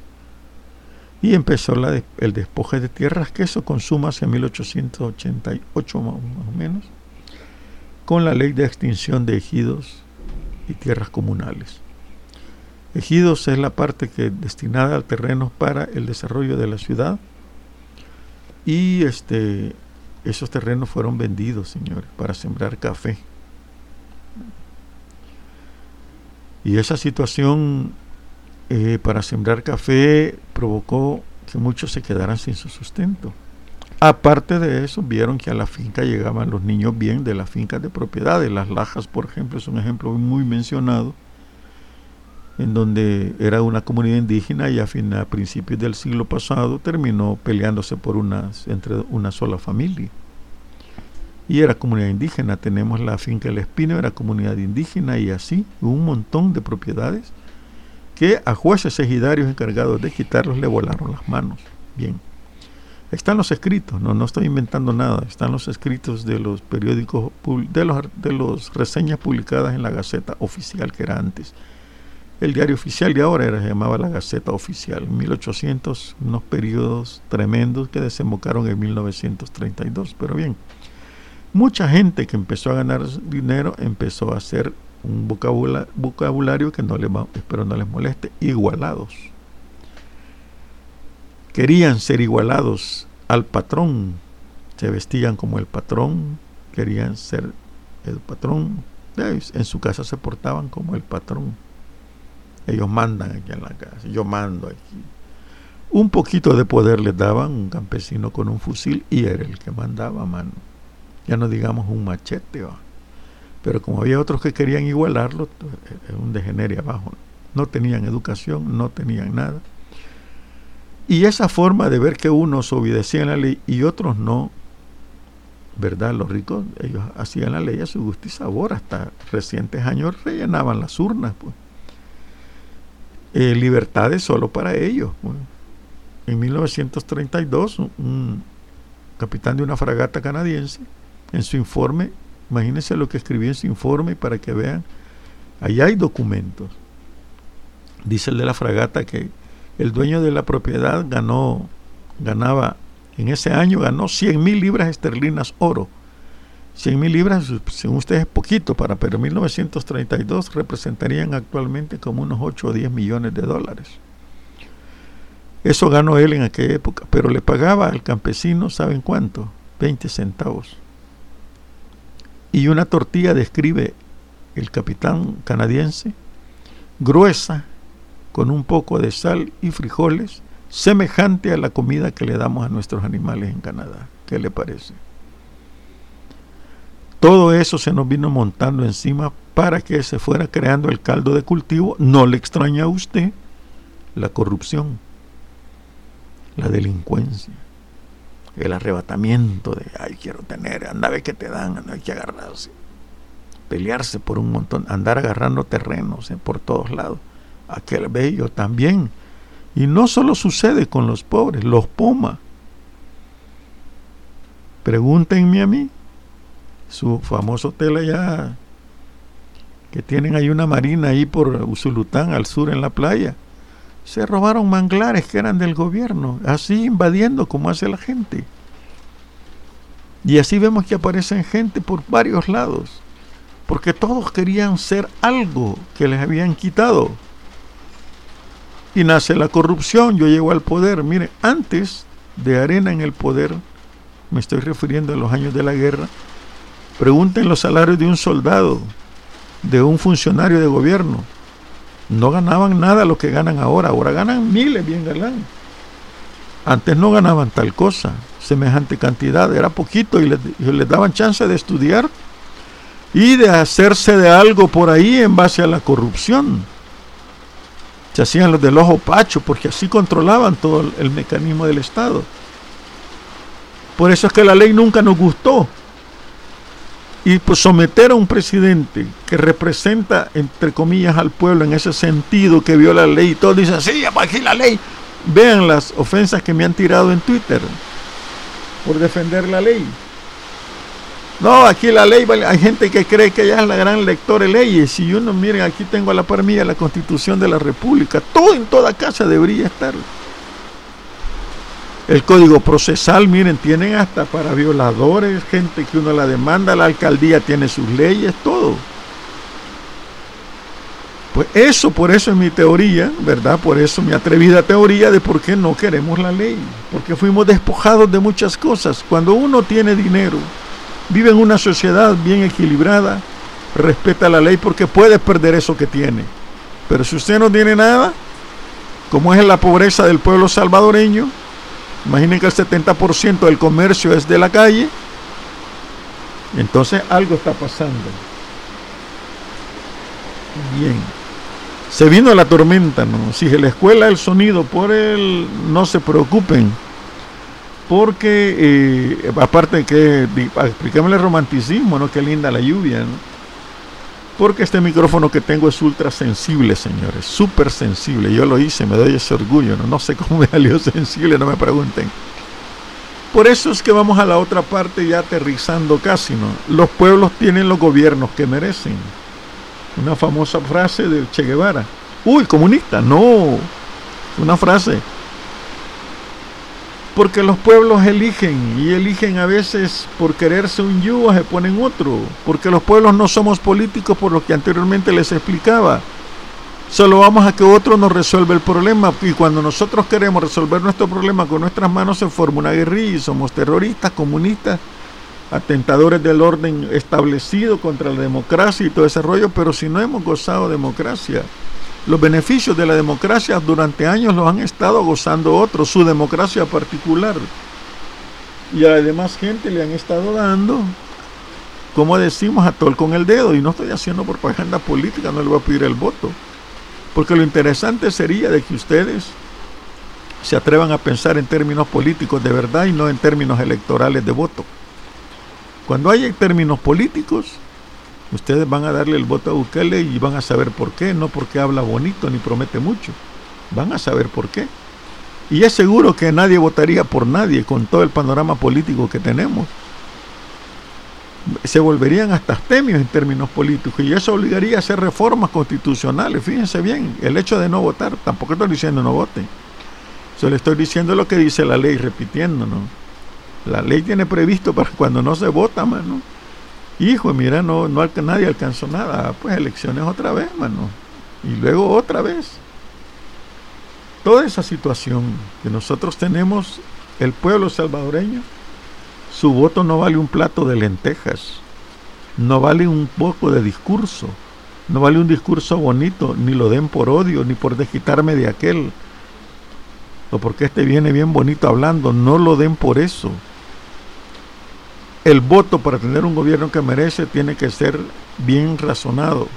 Y empezó el despoje de tierras, que eso consuma hacia 1888 más o menos, con la ley de extinción de ejidos y tierras comunales. Ejidos es la parte que destinada al terreno para el desarrollo de la ciudad y este esos terrenos fueron vendidos, señores, para sembrar café. Y esa situación eh, para sembrar café provocó que muchos se quedaran sin su sustento. Aparte de eso, vieron que a la finca llegaban los niños bien de las fincas de propiedades. Las lajas, por ejemplo, es un ejemplo muy mencionado, en donde era una comunidad indígena y a, fin, a principios del siglo pasado terminó peleándose por unas, entre una sola familia. Y era comunidad indígena. Tenemos la finca El Espino, era comunidad indígena y así, un montón de propiedades que a jueces ejidarios encargados de quitarlos le volaron las manos. Bien. Están los escritos, no, no estoy inventando nada, están los escritos de los periódicos, de los, de reseñas publicadas en la Gaceta Oficial, que era antes. El diario oficial de ahora era, se llamaba la Gaceta Oficial, 1800, unos periodos tremendos que desembocaron en 1932. Pero bien, mucha gente que empezó a ganar dinero empezó a hacer un vocabulario, que no les espero no les moleste, igualados. Querían ser igualados al patrón, se vestían como el patrón, querían ser el patrón, en su casa se portaban como el patrón. Ellos mandan aquí en la casa, yo mando aquí. Un poquito de poder les daban un campesino con un fusil y era el que mandaba, mano. Ya no digamos un machete. Pero como había otros que querían igualarlo, era un degenere abajo. No tenían educación, no tenían nada. Y esa forma de ver que unos obedecían la ley y otros no, ¿verdad? Los ricos, ellos hacían la ley a su gusto y sabor. Hasta recientes años rellenaban las urnas. Pues. Eh, libertades solo para ellos. Pues. En 1932, un capitán de una fragata canadiense, en su informe, Imagínense lo que escribió en su informe para que vean. Ahí hay documentos. Dice el de la fragata que el dueño de la propiedad ganó, ganaba, en ese año ganó 100 mil libras esterlinas oro. 100 mil libras, según ustedes, es poquito para, pero en 1932 representarían actualmente como unos 8 o 10 millones de dólares. Eso ganó él en aquella época, pero le pagaba al campesino, ¿saben cuánto? 20 centavos y una tortilla describe el capitán canadiense, gruesa, con un poco de sal y frijoles, semejante a la comida que le damos a nuestros animales en Canadá. ¿Qué le parece? Todo eso se nos vino montando encima para que se fuera creando el caldo de cultivo. No le extraña a usted la corrupción, la delincuencia el arrebatamiento de, ay, quiero tener, anda a ver qué te dan, hay que agarrarse, pelearse por un montón, andar agarrando terrenos eh, por todos lados. Aquel bello también. Y no solo sucede con los pobres, los poma. Pregúntenme a mí, su famoso hotel allá, que tienen ahí una marina ahí por Usulután, al sur en la playa se robaron manglares que eran del gobierno, así invadiendo como hace la gente. Y así vemos que aparecen gente por varios lados, porque todos querían ser algo que les habían quitado. Y nace la corrupción, yo llego al poder. Mire, antes de arena en el poder, me estoy refiriendo a los años de la guerra, pregunten los salarios de un soldado, de un funcionario de gobierno, no ganaban nada lo que ganan ahora, ahora ganan miles bien galán. Antes no ganaban tal cosa, semejante cantidad, era poquito y les, daban chance de estudiar y de hacerse de algo por ahí en base a la corrupción. Se hacían los del ojo pacho porque así controlaban todo el mecanismo del Estado. Por eso es que la ley nunca nos gustó, y pues someter a un presidente que representa, entre comillas, al pueblo en ese sentido que viola la ley y todos dicen, sí, aquí la ley. Vean las ofensas que me han tirado en Twitter. por defender la ley. No, aquí la ley, hay gente que cree que ella es la gran lectora de leyes. Y uno, miren, aquí tengo a la par mía la Constitución de la República. Todo en toda casa debería estar. El código procesal, miren, tienen hasta para violadores, gente que uno la demanda, la alcaldía tiene sus leyes, todo. Pues eso, por eso es mi teoría, ¿verdad? Por eso mi atrevida teoría de por qué no queremos la ley. Porque fuimos despojados de muchas cosas. Cuando uno tiene dinero, vive en una sociedad bien equilibrada, respeta la ley porque puede perder eso que tiene. Pero si usted no tiene nada, como es la pobreza del pueblo salvadoreño, imaginen que el 70% del comercio es de la calle, entonces algo está pasando. Bien. Se vino la tormenta, ¿no? Si se les cuela el sonido por el, no se preocupen porque eh, aparte que explícame el romanticismo, ¿no? Qué linda la lluvia, ¿no? Porque este micrófono que tengo es ultra sensible, señores, súper sensible. Yo lo hice, me doy ese orgullo, ¿no? No sé cómo me salió sensible, no me pregunten. Por eso es que vamos a la otra parte ya aterrizando casi, ¿no? Los pueblos tienen los gobiernos que merecen. Una famosa frase de Che Guevara. Uy, comunista, no. Una frase porque los pueblos eligen y eligen a veces por quererse un yugo se ponen otro. Porque los pueblos no somos políticos por lo que anteriormente les explicaba. Solo vamos a que otro nos resuelva el problema. Y cuando nosotros queremos resolver nuestro problema con nuestras manos se forma una guerrilla y somos terroristas, comunistas, atentadores del orden establecido contra la democracia y todo ese rollo. Pero si no hemos gozado democracia, los beneficios de la democracia durante años los han estado gozando otros, su democracia particular. Y a demás gente le han estado dando, como decimos, a tol con el dedo. Y no estoy haciendo propaganda política, no le voy a pedir el voto. Porque lo interesante sería de que ustedes se atrevan a pensar en términos políticos de verdad y no en términos electorales de voto. Cuando hay términos políticos, ustedes van a darle el voto a Bukele y van a saber por qué, no porque habla bonito ni promete mucho, van a saber por qué. Y es seguro que nadie votaría por nadie con todo el panorama político que tenemos. Se volverían hasta temios en términos políticos y eso obligaría a hacer reformas constitucionales. Fíjense bien, el hecho de no votar, tampoco estoy diciendo no voten. Solo estoy diciendo lo que dice la ley, repitiendo, ¿no? La ley tiene previsto para cuando no se vota, mano hijo, mira, no, no nadie alcanzó nada, pues elecciones otra vez, mano. Y luego otra vez. Toda esa situación que nosotros tenemos, el pueblo salvadoreño, su voto no vale un plato de lentejas, no vale un poco de discurso, no vale un discurso bonito, ni lo den por odio, ni por desquitarme de aquel, o porque este viene bien bonito hablando, no lo den por eso el voto para tener un gobierno que merece tiene que ser bien razonado.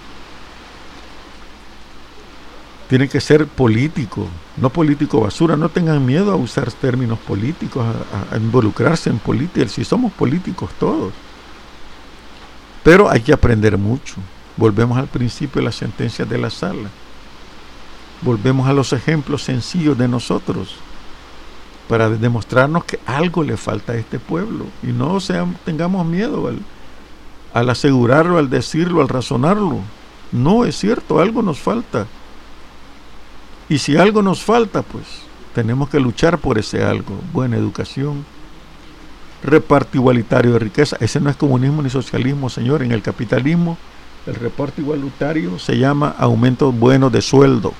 Tiene que ser político, no político basura. No tengan miedo a usar términos políticos, a, involucrarse en política. Si somos políticos todos. Pero hay que aprender mucho. Volvemos al principio de las sentencias de la sala. Volvemos a los ejemplos sencillos de nosotros para demostrarnos que algo le falta a este pueblo y no tengamos miedo al, al asegurarlo, al decirlo, al razonarlo. No es cierto, algo nos falta. Y si algo nos falta, pues tenemos que luchar por ese algo. Buena educación, reparto igualitario de riqueza. Ese no es comunismo ni socialismo, señor. En el capitalismo, el reparto igualitario se llama aumento bueno de sueldo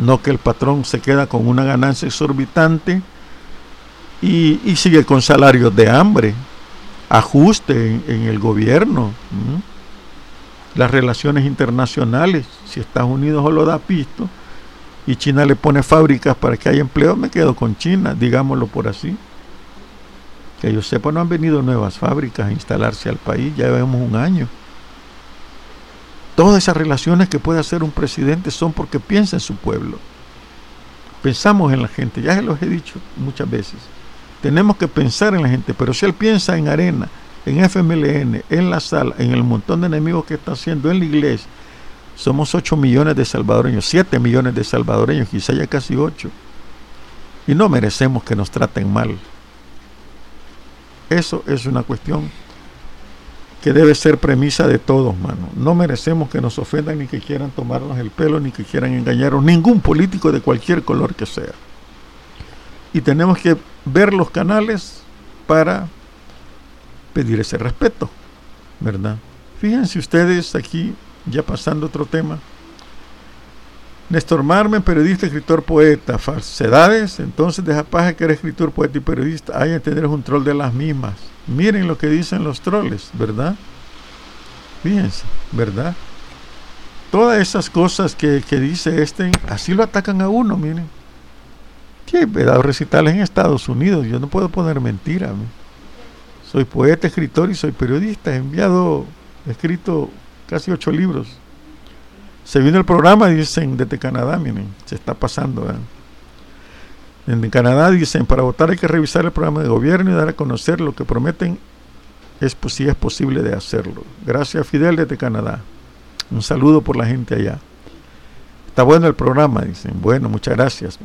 no que el patrón se queda con una ganancia exorbitante y, sigue con salarios de hambre, ajuste en, el gobierno, las relaciones internacionales, si Estados Unidos lo da pisto y China le pone fábricas para que haya empleo, me quedo con China, digámoslo por así. Que yo sepa, no han venido nuevas fábricas a instalarse al país, ya vemos un año. Todas esas relaciones que puede hacer un presidente son porque piensa en su pueblo. Pensamos en la gente, ya se los he dicho muchas veces. Tenemos que pensar en la gente, pero si él piensa en Arena, en FMLN, en la sala, en el montón de enemigos que está haciendo en la iglesia, somos 8 millones de salvadoreños, 7 millones de salvadoreños, quizá ya casi 8. Y no merecemos que nos traten mal. Eso es una cuestión que debe ser premisa de todos, mano. No merecemos que nos ofendan ni que quieran tomarnos el pelo ni que quieran engañarnos ningún político de cualquier color que sea. Y tenemos que ver los canales para pedir ese respeto, ¿verdad? Fíjense ustedes aquí, ya pasando otro tema. Néstor Marmen, periodista, escritor, poeta. Falsedades, entonces deja paja que eres escritor, poeta y periodista. Hay que tener un troll de las mismas. Miren lo que dicen los troles, ¿verdad? Fíjense, ¿verdad? Todas esas cosas que, dice este, así lo atacan a uno, miren. he dado recitales en Estados Unidos, yo no puedo poner mentira. Soy poeta, escritor y soy periodista. He enviado, he escrito casi ocho libros. Se vino el programa, dicen, desde Canadá, miren, se está pasando. ¿verdad? En Canadá dicen, para votar hay que revisar el programa de gobierno y dar a conocer lo que prometen, es si es posible de hacerlo. Gracias Fidel desde Canadá. Un saludo por la gente allá. Está bueno el programa, dicen. Bueno, muchas gracias.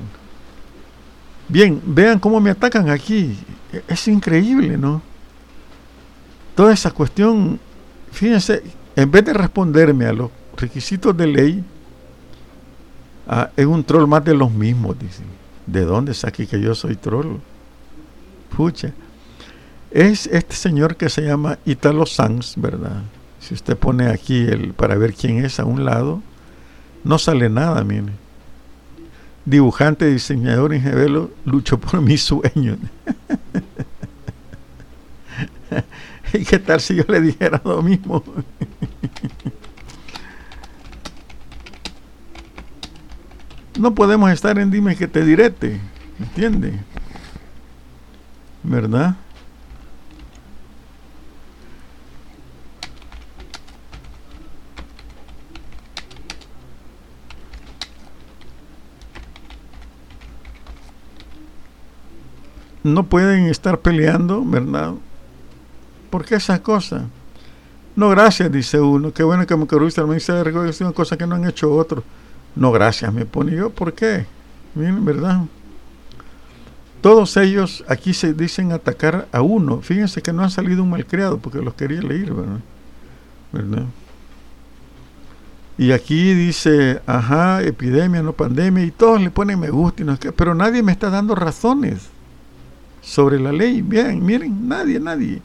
Bien, vean cómo me atacan aquí. E-, es increíble, ¿no? Toda esa cuestión, fíjense, en vez de responderme a los requisitos de ley, es un troll más de los mismos, dicen. ¿De dónde saqué que yo soy troll? Pucha. Es este señor que se llama Italo Sanz, ¿verdad? Si usted pone aquí el para ver quién es a un lado, no sale nada, mire. Dibujante, diseñador y gemelo, lucho por mi sueño. ¿Y qué tal si yo le dijera lo mismo? no podemos estar en dime que te direte, ¿entiende? ¿Verdad? no pueden estar peleando, ¿verdad? ¿Por qué esa cosa? No, gracias, dice uno. Qué bueno que me corriste al ministerio de Recolección, cosa que no han hecho otros. No, gracias, me pone yo. ¿Por qué? Miren, ¿verdad? Todos ellos aquí se dicen atacar a uno. Fíjense que no ha salido un malcriado porque los quería leer, ¿verdad? ¿verdad? Y aquí dice, ajá, epidemia, no pandemia, y todos le ponen me gusta, y no pero nadie me está dando razones sobre la ley. Bien, miren, nadie, nadie.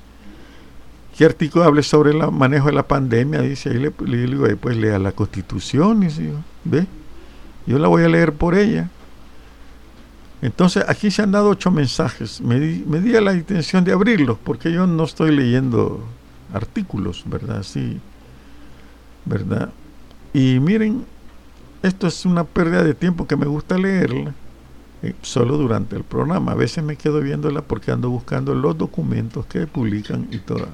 ¿Qué artículo hable sobre el manejo de la pandemia? Dice, ahí le, digo, pues lea la constitución, y ¿ve? Yo la voy a leer por ella. Entonces, aquí se han dado ocho mensajes. Me di, me di a la intención de abrirlos, porque yo no estoy leyendo artículos, ¿verdad? Sí, ¿verdad? Y miren, esto es una pérdida de tiempo que me gusta leerla eh, solo durante el programa. A veces me quedo viéndola porque ando buscando los documentos que publican y todo.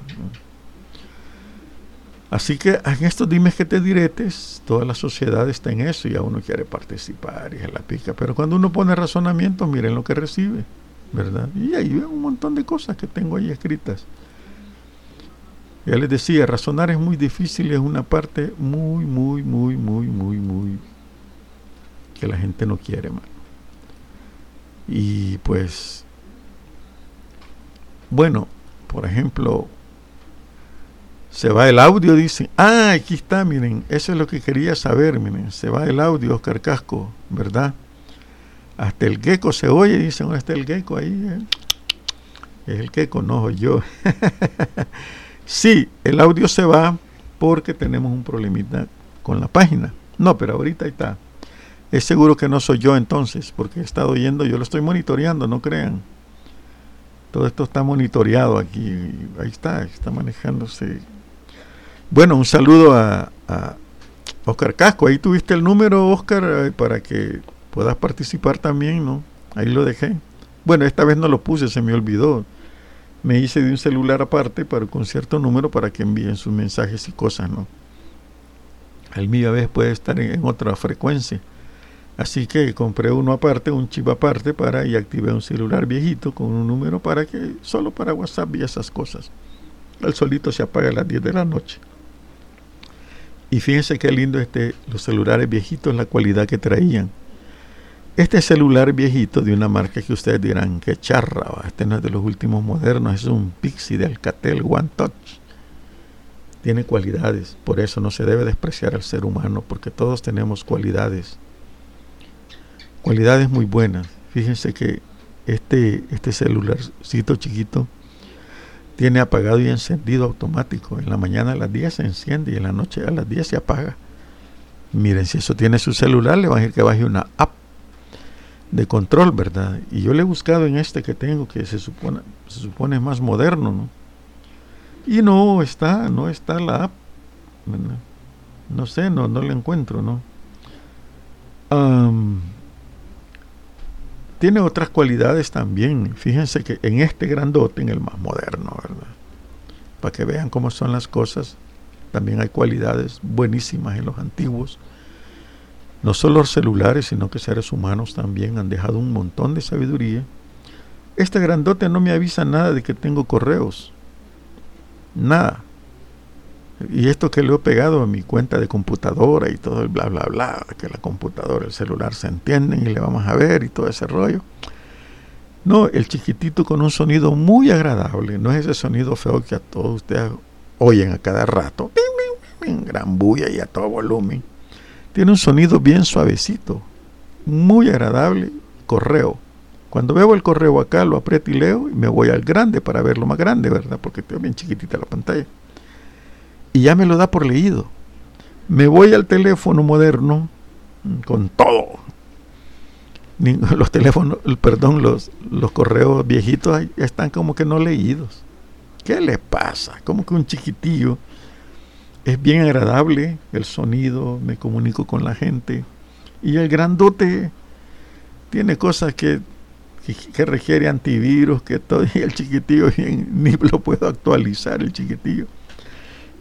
Así que en estos dimes que te diretes, toda la sociedad está en eso y a uno quiere participar y se la pica. Pero cuando uno pone razonamiento, miren lo que recibe, ¿verdad? Y ahí ven un montón de cosas que tengo ahí escritas. Ya les decía, razonar es muy difícil y es una parte muy, muy, muy, muy, muy, muy que la gente no quiere, más. Y pues, bueno, por ejemplo, se va el audio, dice. Ah, aquí está, miren. Eso es lo que quería saber, miren. Se va el audio, Oscar Casco, ¿verdad? Hasta el gecko se oye, dicen, ¿dónde está el gecko ahí? Eh? Es el gecko, no yo. sí, el audio se va porque tenemos un problemita con la página. No, pero ahorita ahí está. Es seguro que no soy yo entonces, porque he estado oyendo, yo lo estoy monitoreando, no crean. Todo esto está monitoreado aquí. Ahí está, está manejándose bueno, un saludo a, Oscar Casco. Ahí tuviste el número, Oscar, eh, para que puedas participar también, ¿no? Ahí lo dejé. Bueno, esta vez no lo puse, se me olvidó. Me hice de un celular aparte para con cierto número para que envíen sus mensajes y cosas, ¿no? El mío a veces puede estar en, otra frecuencia. Así que compré uno aparte, un chip aparte para y activé un celular viejito con un número para que solo para WhatsApp y esas cosas. El solito se apaga a las 10 de la noche. Y fíjense qué lindo este, los celulares viejitos, la cualidad que traían. Este celular viejito de una marca que ustedes dirán, que charra, este no es de los últimos modernos, es un Pixie de Alcatel One Touch. Tiene cualidades, por eso no se debe despreciar al ser humano, porque todos tenemos cualidades. Cualidades muy buenas. Fíjense que este, este celularcito chiquito tiene apagado y encendido automático. En la mañana a las 10 se enciende y en la noche a las 10 se apaga. Miren, si eso tiene su celular, le van a decir que baje una app de control, ¿verdad? Y yo le he buscado en este que tengo, que se supone, se supone más moderno, ¿no? Y no está, no está la app. No sé, no, no la encuentro, ¿no? Tiene otras cualidades también. Fíjense que en este grandote, en el más moderno, ¿verdad? Para que vean cómo son las cosas, también hay cualidades buenísimas en los antiguos no solo los celulares, sino que seres humanos también han dejado un montón de sabiduría. Este grandote no me avisa nada de que tengo correos. Nada. Y esto que lo he pegado a mi cuenta de computadora y todo el bla, bla, bla, que la computadora, el celular se entienden y le vamos a ver y todo ese rollo. No, el chiquitito con un sonido muy agradable, no es ese sonido feo que a todos ustedes oyen a cada rato, gran bulla y a todo volumen tiene un sonido bien suavecito, muy agradable, correo. Cuando veo el correo acá, lo aprieto y leo y me voy al grande para verlo más grande, ¿verdad? Porque tengo bien chiquitita la pantalla. Y ya me lo da por leído. Me voy al teléfono moderno con todo. Los teléfonos, perdón, los, los correos viejitos están como que no leídos. ¿Qué le pasa? Como que un chiquitillo es bien agradable el sonido, me comunico con la gente. Y el grandote tiene cosas que, que, requiere antivirus, que todo, y el chiquitillo ni lo puedo actualizar, el chiquitillo.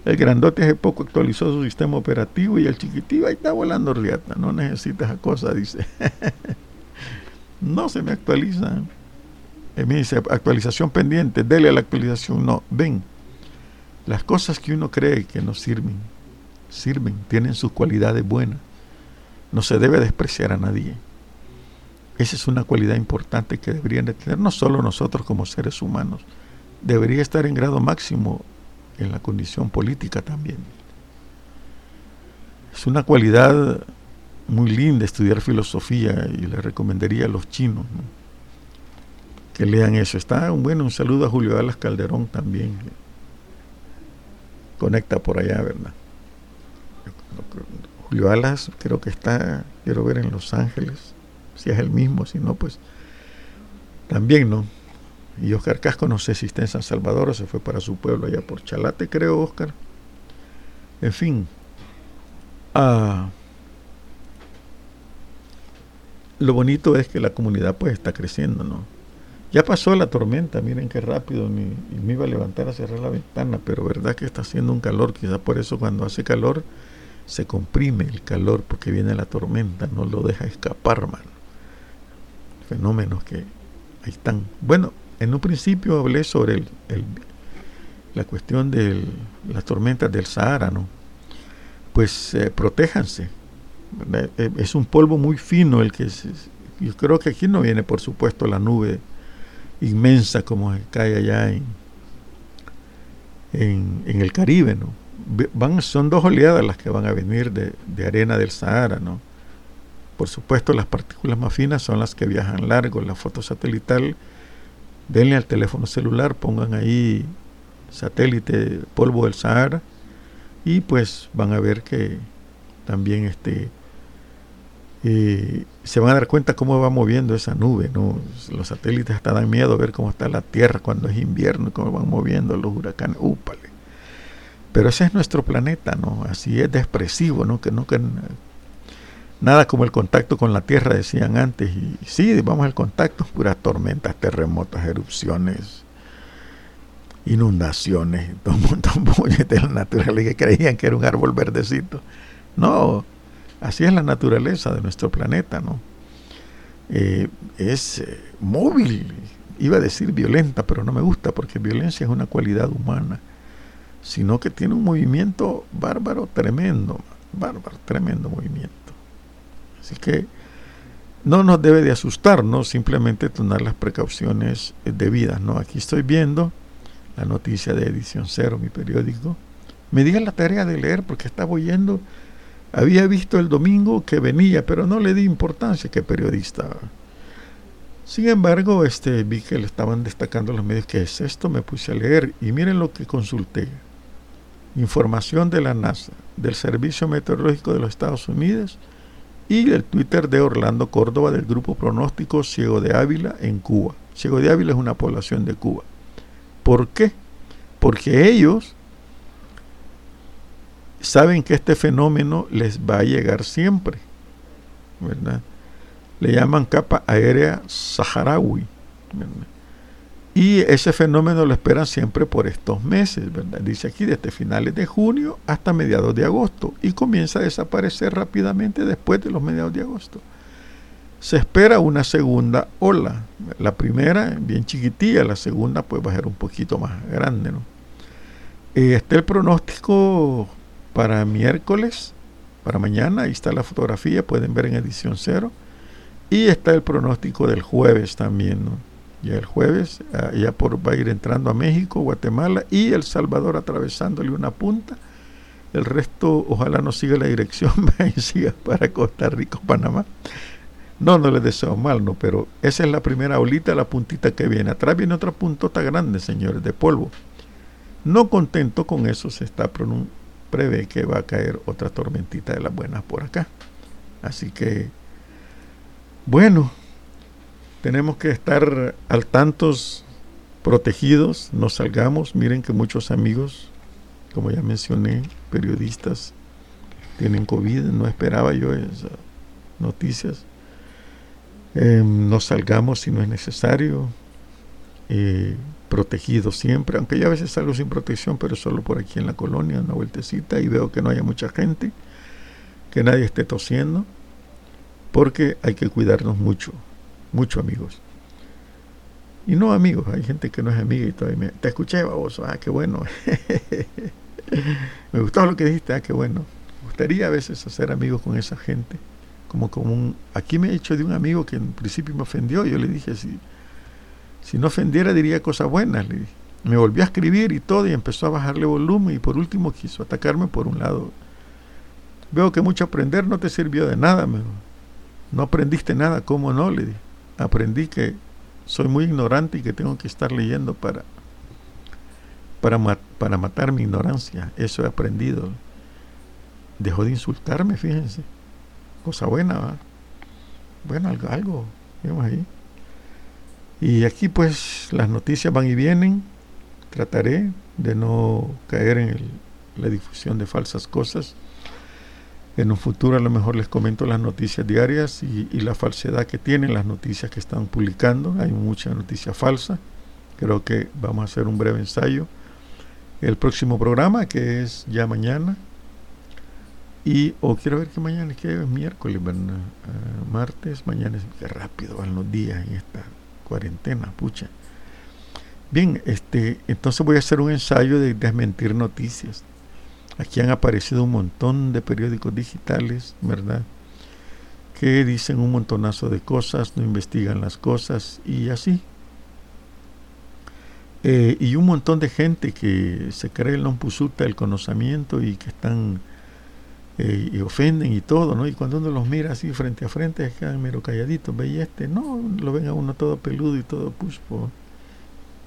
El grandote hace poco actualizó su sistema operativo y el chiquitillo ahí está volando riata, no necesita esa cosa, dice. no se me actualiza. me dice, actualización pendiente, dele a la actualización. No, ven, las cosas que uno cree que no sirven, sirven, tienen sus cualidades buenas. No se debe despreciar a nadie. Esa es una cualidad importante que deberían de tener no solo nosotros como seres humanos, debería estar en grado máximo en la condición política también. Es una cualidad muy linda estudiar filosofía y le recomendaría a los chinos que lean eso. Está bueno, un saludo a Julio Alas Calderón también, conecta por allá, ¿verdad? Julio Alas creo que está, quiero ver en Los Ángeles, si es el mismo, si no, pues también, ¿no? Y Oscar Casco no sé si está en San Salvador se fue para su pueblo allá por Chalate, creo, Oscar. En fin. Ah, lo bonito es que la comunidad pues está creciendo, ¿no? Ya pasó la tormenta, miren qué rápido, ni, me iba a levantar a cerrar la ventana, pero verdad que está haciendo un calor, quizás por eso cuando hace calor se comprime el calor porque viene la tormenta, no lo deja escapar, mano. Fenómenos que ahí están. Bueno, en un principio hablé sobre el, la cuestión de las tormentas del Sahara, ¿no? Pues eh, protéjanse. Eh, es un polvo muy fino el que yo creo que aquí no viene, por supuesto, la nube inmensa como cae allá en, el Caribe, ¿no? Van, son dos oleadas las que van a venir de, arena del Sahara, ¿no? Por supuesto, las partículas más finas son las que viajan largo. La foto satelital, denle al teléfono celular, pongan ahí satélite polvo del Sahara y pues van a ver que también este se van a dar cuenta cómo va moviendo esa nube. ¿no? Los satélites hasta dan miedo a ver cómo está la Tierra cuando es invierno y cómo van moviendo los huracanes. Úpale. Pero ese es nuestro planeta, ¿no? Así es de expresivo, ¿no? Que, no que nada como el contacto con la Tierra decían antes. Y sí, vamos al contacto, puras tormentas, terremotos, erupciones, inundaciones, todo un montón de la naturaleza que creían que era un árbol verdecito. No, Así es la naturaleza de nuestro planeta, ¿no? Eh, es eh, móvil, iba a decir violenta, pero no me gusta porque violencia es una cualidad humana, sino que tiene un movimiento bárbaro tremendo, bárbaro, tremendo movimiento. Así que no nos debe de asustarnos, simplemente tomar las precauciones debidas. ¿no? Aquí estoy viendo la noticia de Edición Cero, mi periódico. Me di la tarea de leer porque estaba oyendo, había visto el domingo que venía, pero no le di importancia que periodista. Sin embargo, este, vi que le estaban destacando los medios que es esto, me puse a leer y miren lo que consulté. Información de la NASA, del Servicio Meteorológico de los Estados Unidos, y el Twitter de Orlando Córdoba del grupo pronóstico Ciego de Ávila en Cuba. Ciego de Ávila es una población de Cuba. ¿Por qué? Porque ellos saben que este fenómeno les va a llegar siempre, ¿verdad? Le llaman capa aérea saharaui. ¿verdad? Y ese fenómeno lo esperan siempre por estos meses, ¿verdad? Dice aquí desde finales de junio hasta mediados de agosto y comienza a desaparecer rápidamente después de los mediados de agosto. Se espera una segunda ola. La primera bien chiquitilla, la segunda pues va a ser un poquito más grande, ¿no? Está el pronóstico para miércoles, para mañana, ahí está la fotografía, pueden ver en edición cero. Y está el pronóstico del jueves también, ¿no? El jueves, ah, ya por, va a ir entrando a México, Guatemala y El Salvador atravesándole una punta. El resto, ojalá no siga la dirección, siga para Costa Rica, Panamá. No, no les deseo mal, no, pero esa es la primera olita, la puntita que viene. Atrás viene otra puntota grande, señores, de polvo. No contento con eso, se está prevé que va a caer otra tormentita de las buenas por acá. Así que, bueno, tenemos que estar al tantos protegidos, no salgamos. Miren que muchos amigos, como ya mencioné, periodistas, tienen COVID. No esperaba yo esas noticias. Em, no salgamos si no es necesario. Eh, protegidos siempre, aunque yo a veces salgo sin protección, pero solo por aquí en la colonia, una vueltecita, y veo que no haya mucha gente, que nadie esté tosiendo, porque hay que cuidarnos mucho muchos amigos. Y no amigos, hay gente que no es amiga y todavía me, te escuché, baboso, ah, qué bueno. me gustó lo que dijiste, ah, qué bueno. Me gustaría a veces hacer amigos con esa gente. Como, como un, aquí me he hecho de un amigo que en principio me ofendió. Yo le dije, si, si no ofendiera diría cosas buenas. Le Me volvió a escribir y todo y empezó a bajarle volumen y por último quiso atacarme por un lado. Veo que mucho aprender no te sirvió de nada. Me, no aprendiste nada, ¿cómo no? Le dije aprendí que soy muy ignorante y que tengo que estar leyendo para, para, para matar mi ignorancia. Eso he aprendido. Dejó de insultarme, fíjense. Cosa buena, Bueno, algo, algo, vemos ahí. Y aquí pues las noticias van y vienen. Trataré de no caer en la difusión de falsas cosas en un futuro a lo mejor les comento las noticias diarias y, la falsedad que tienen las noticias que están publicando. Hay mucha noticia falsa. Creo que vamos a hacer un breve ensayo. El próximo programa, que es ya mañana. Y, o quiero ver que mañana es que es miércoles, ¿verdad? Ah, martes, mañana es que rápido van los días en esta cuarentena, pucha. Bien, este, entonces voy a hacer un ensayo de desmentir noticias. Aquí han aparecido un montón de periódicos digitales, ¿verdad? Que dicen un montonazo de cosas, no investigan las cosas y así. Eh, y un montón de gente que se cree el non pusuta del conocimiento y que están eh, y ofenden y todo, ¿no? Y cuando uno los mira así frente a frente, quedan mero calladitos, ve y este, no, lo ven a uno todo peludo y todo puspo.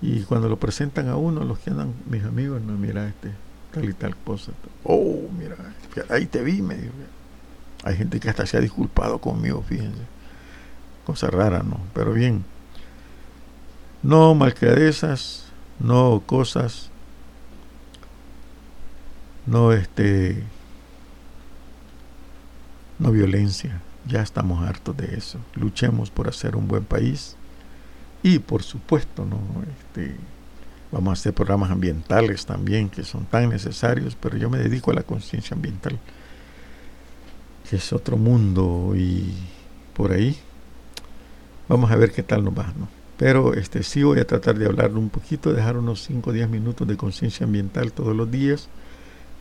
Y cuando lo presentan a uno, los que mis amigos, no, mira este, tal y tal cosa. Oh, mira, ahí te vi, me Hay gente que hasta se ha disculpado conmigo, fíjense. Cosa rara, ¿no? Pero bien. No malcredezas, no cosas, no este, no violencia. Ya estamos hartos de eso. Luchemos por hacer un buen país y por supuesto, no este Vamos a hacer programas ambientales también, que son tan necesarios, pero yo me dedico a la conciencia ambiental, que es otro mundo y por ahí vamos a ver qué tal nos va. ¿no? Pero este, sí voy a tratar de hablar un poquito, dejar unos 5 o 10 minutos de conciencia ambiental todos los días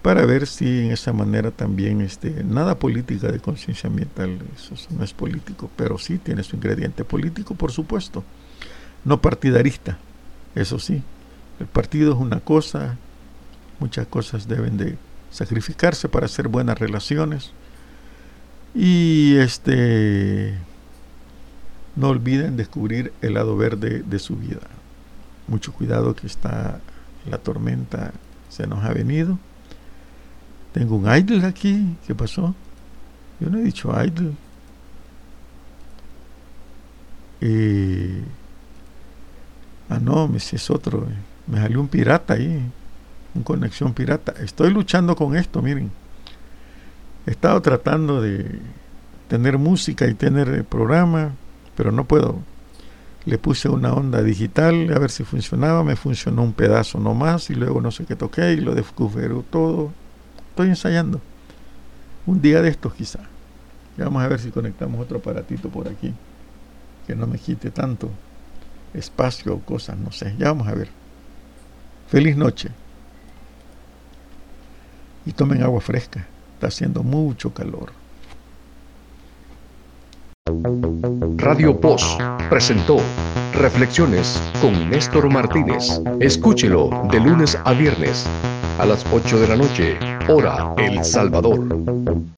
para ver si en esa manera también, este, nada política de conciencia ambiental, eso no es político, pero sí tiene su ingrediente político, por supuesto, no partidarista, eso sí, el partido es una cosa, muchas cosas deben de sacrificarse para hacer buenas relaciones y este no olviden descubrir el lado verde de su vida. Mucho cuidado que está la tormenta se nos ha venido tengo un idle aquí. ¿Qué pasó? Yo no he dicho idle. ah, no, si es otro. Eh. Me salió un pirata ahí. Un conexión pirata. Estoy luchando con esto, miren. He estado tratando de tener música y tener programa, pero no puedo. Le puse una onda digital a ver si funcionaba. Me funcionó un pedazo nomás y luego no sé qué toqué y lo descubrí todo estoy ensayando. Un día de estos quizá. vamos a ver si conectamos otro aparatito por aquí. Que no me quite tanto espacio o cosas, no sé. Ya vamos a ver. Feliz noche. Y tomen agua fresca. Está haciendo mucho calor. Radio Post presentó Reflexiones con Néstor Martínez. Escúchelo de lunes a viernes a las 8 de la noche, hora El Salvador.